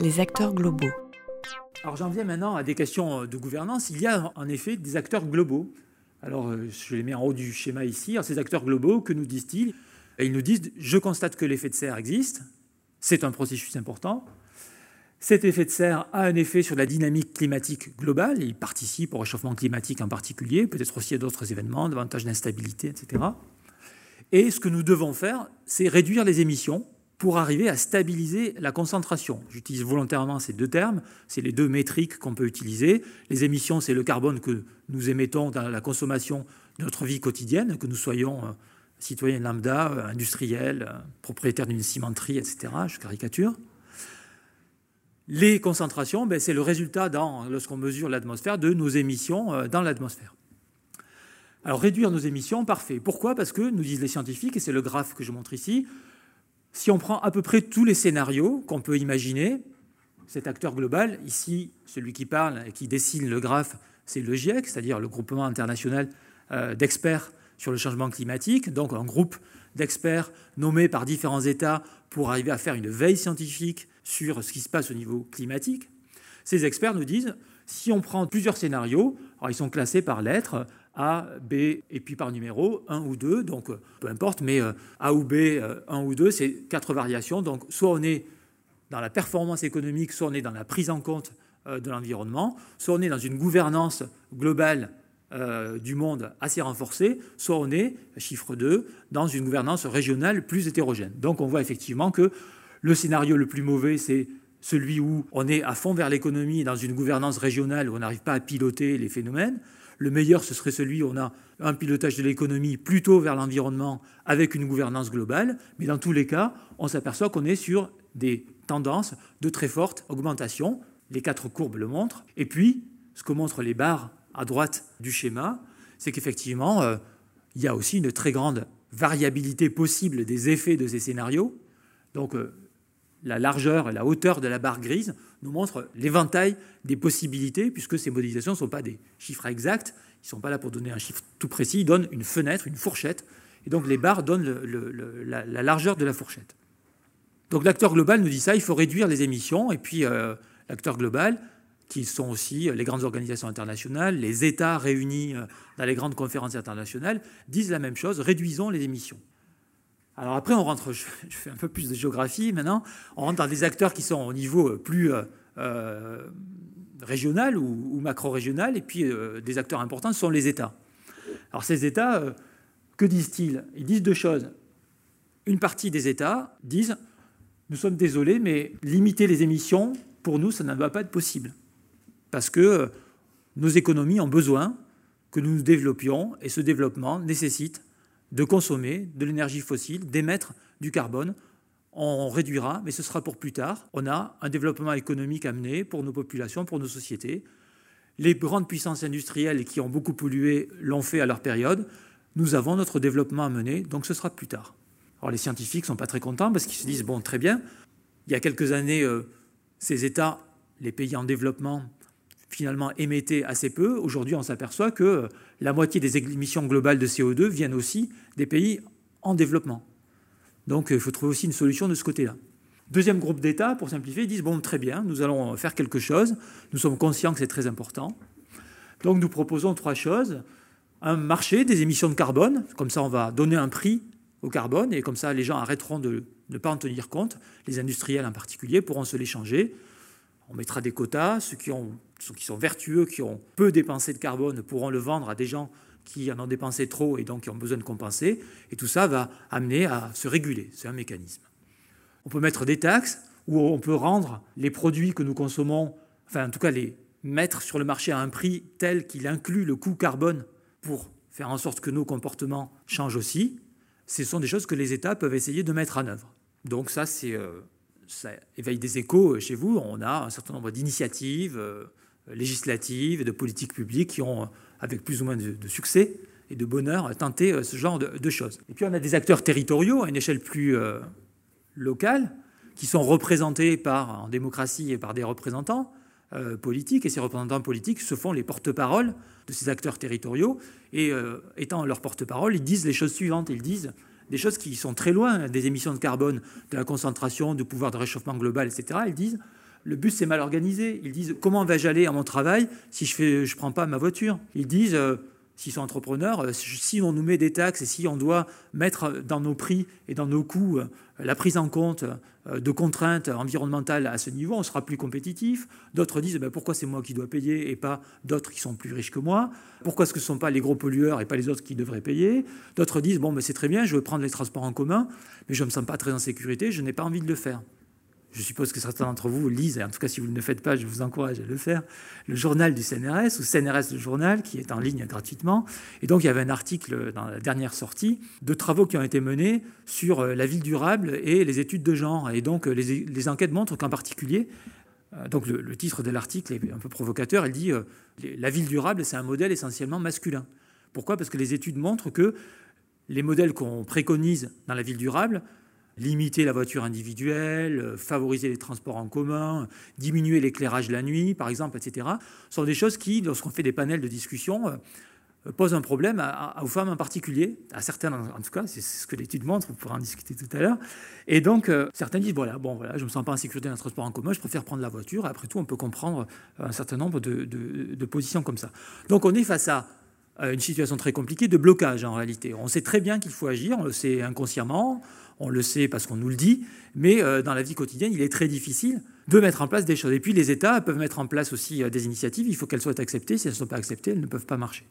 les acteurs globaux. Alors j'en viens maintenant à des questions de gouvernance. Il y a en effet des acteurs globaux. Alors euh, je les mets en haut du schéma ici. Alors, ces acteurs globaux, que nous disent-ils? Ils nous disent, je constate que l'effet de serre existe, c'est un processus important. Cet effet de serre a un effet sur la dynamique climatique globale, il participe au réchauffement climatique en particulier, peut-être aussi à d'autres événements, davantage d'instabilité, etc. Et ce que nous devons faire, c'est réduire les émissions pour arriver à stabiliser la concentration. J'utilise volontairement ces deux termes, c'est les deux métriques qu'on peut utiliser. Les émissions, c'est le carbone que nous émettons dans la consommation de notre vie quotidienne, que nous soyons euh, citoyens lambda, euh, industriels, euh, propriétaires d'une cimenterie, etc. Je caricature. Les concentrations, ben, c'est le résultat, lorsqu'on mesure l'atmosphère, de nos émissions dans l'atmosphère. Alors réduire nos émissions, parfait. Pourquoi? Parce que, nous disent les scientifiques, et c'est le graphe que je montre ici, si on prend à peu près tous les scénarios qu'on peut imaginer, cet acteur global, ici, celui qui parle et qui dessine le graphe, c'est le GIEC, c'est-à-dire le groupement international euh, d'experts sur le changement climatique, donc un groupe d'experts nommés par différents États pour arriver à faire une veille scientifique sur ce qui se passe au niveau climatique. Ces experts nous disent, si on prend plusieurs scénarios, ils sont classés par lettres, a, B, et puis par numéro, 1 ou 2, donc euh, peu importe, mais euh, A ou B, 1 euh, ou 2, c'est quatre variations. Donc soit on est dans la performance économique, soit on est dans la prise en compte de l'environnement, soit on est dans une gouvernance globale du monde assez renforcée, soit on est, chiffre 2, dans une gouvernance régionale plus hétérogène. Donc on voit effectivement que le scénario le plus mauvais, c'est celui où on est à fond vers l'économie dans une gouvernance régionale où on n'arrive pas à piloter les phénomènes. Le meilleur, ce serait celui où on a un pilotage de l'économie plutôt vers l'environnement avec une gouvernance globale. Mais dans tous les cas, on s'aperçoit qu'on est sur des tendances de très forte augmentation. Les quatre courbes le montrent. Et puis, ce que montrent les barres à droite du schéma, c'est qu'effectivement, euh, il y a aussi une très grande variabilité possible des effets de ces scénarios. Donc, euh, la largeur et la hauteur de la barre grise nous montrent l'éventail des possibilités, puisque ces modélisations ne sont pas des chiffres exacts, ils ne sont pas là pour donner un chiffre tout précis, ils donnent une fenêtre, une fourchette, et donc les barres donnent la, largeur de la fourchette. Donc l'acteur global nous dit ça, il faut réduire les émissions, et puis euh, l'acteur global, qui sont aussi les grandes organisations internationales, les États réunis euh, dans les grandes conférences internationales, disent la même chose, réduisons les émissions. Alors après, on rentre, je fais un peu plus de géographie maintenant, on rentre dans des acteurs qui sont au niveau plus euh, euh, régional ou, macro-régional, et puis euh, des acteurs importants sont les États. Alors ces États, que disent-ils? Ils disent deux choses. Une partie des États disent, nous sommes désolés, mais limiter les émissions, pour nous, ça ne va pas être possible. Parce que nos économies ont besoin que nous nous développions, et ce développement nécessite de consommer de l'énergie fossile, d'émettre du carbone. On réduira, mais ce sera pour plus tard. On a un développement économique à mener pour nos populations, pour nos sociétés. Les grandes puissances industrielles qui ont beaucoup pollué l'ont fait à leur période. Nous avons notre développement à mener, donc ce sera plus tard. Alors les scientifiques ne sont pas très contents parce qu'ils se disent, bon, très bien, il y a quelques années, euh, ces États, les pays en développement, finalement émettaient assez peu. Aujourd'hui, on s'aperçoit que la moitié des émissions globales de CO2 viennent aussi des pays en développement. Donc il faut trouver aussi une solution de ce côté-là. Deuxième groupe d'États, pour simplifier, ils disent, bon, très bien, nous allons faire quelque chose, nous sommes conscients que c'est très important. Donc nous proposons trois choses. Un marché des émissions de carbone, comme ça on va donner un prix au carbone, et comme ça les gens arrêteront de ne pas en tenir compte, les industriels en particulier pourront se l'échanger. On mettra des quotas, ceux qui, ont, qui sont vertueux, qui ont peu dépensé de carbone, pourront le vendre à des gens qui en ont dépensé trop et donc qui ont besoin de compenser. Et tout ça va amener à se réguler. C'est un mécanisme. On peut mettre des taxes ou on peut rendre les produits que nous consommons, enfin en tout cas les mettre sur le marché à un prix tel qu'il inclut le coût carbone pour faire en sorte que nos comportements changent aussi. Ce sont des choses que les États peuvent essayer de mettre en œuvre. Donc ça, c'est euh, ça éveille des échos chez vous. On a un certain nombre d'initiatives euh, législatives et de politiques publiques qui ont, avec plus ou moins de, succès et de bonheur, tenté euh, ce genre de, choses. Et puis on a des acteurs territoriaux à une échelle plus euh, locale qui sont représentés par, en démocratie et par des représentants politiques. Et ces représentants politiques se font les porte-paroles de ces acteurs territoriaux. Et étant leurs porte-parole, ils disent les choses suivantes. Ils disent des choses qui sont très loin des émissions de carbone, de la concentration, du pouvoir de réchauffement global, etc. Ils disent le bus c'est mal organisé. Ils disent comment vais-je aller à mon travail si je ne prends pas ma voiture? Ils disent s'ils sont entrepreneurs, euh, si on nous met des taxes et si on doit mettre dans nos prix et dans nos coûts euh, la prise en compte euh, de contraintes environnementales à ce niveau, on sera plus compétitif. D'autres disent ben, pourquoi c'est moi qui dois payer et pas d'autres qui sont plus riches que moi? Pourquoi ce ne sont pas les gros pollueurs et pas les autres qui devraient payer? D'autres disent bon, mais c'est très bien, je veux prendre les transports en commun, mais je ne me sens pas très en sécurité, je n'ai pas envie de le faire je suppose que certains d'entre vous lisent, et en tout cas si vous ne le faites pas, je vous encourage à le faire, le journal du CNRS, ou CNRS le journal, qui est en ligne gratuitement. Et donc il y avait un article dans la dernière sortie de travaux qui ont été menés sur euh, la ville durable et les études de genre. Et donc les, enquêtes montrent qu'en particulier, euh, donc le, titre de l'article est un peu provocateur, il dit euh, La ville durable, c'est un modèle essentiellement masculin. Pourquoi? Parce que les études montrent que les modèles qu'on préconise dans la ville durable limiter la voiture individuelle, euh, favoriser les transports en commun, diminuer l'éclairage la nuit, par exemple, etc., sont des choses qui, lorsqu'on fait des panels de discussion, euh, posent un problème aux femmes en particulier, à certaines en tout cas, c'est ce que l'étude montre, on pourra en discuter tout à l'heure. Et donc, euh, certains disent, voilà, bon, voilà, je ne me sens pas en sécurité dans le transport en commun, je préfère prendre la voiture. Après tout, on peut comprendre un certain nombre de positions comme ça. Donc, on est face à une situation très compliquée de blocage en réalité. On sait très bien qu'il faut agir, on le sait inconsciemment, on le sait parce qu'on nous le dit, mais euh, dans la vie quotidienne, il est très difficile de mettre en place des choses. Et puis les États peuvent mettre en place aussi euh, des initiatives, il faut qu'elles soient acceptées, si elles ne sont pas acceptées, elles ne peuvent pas marcher.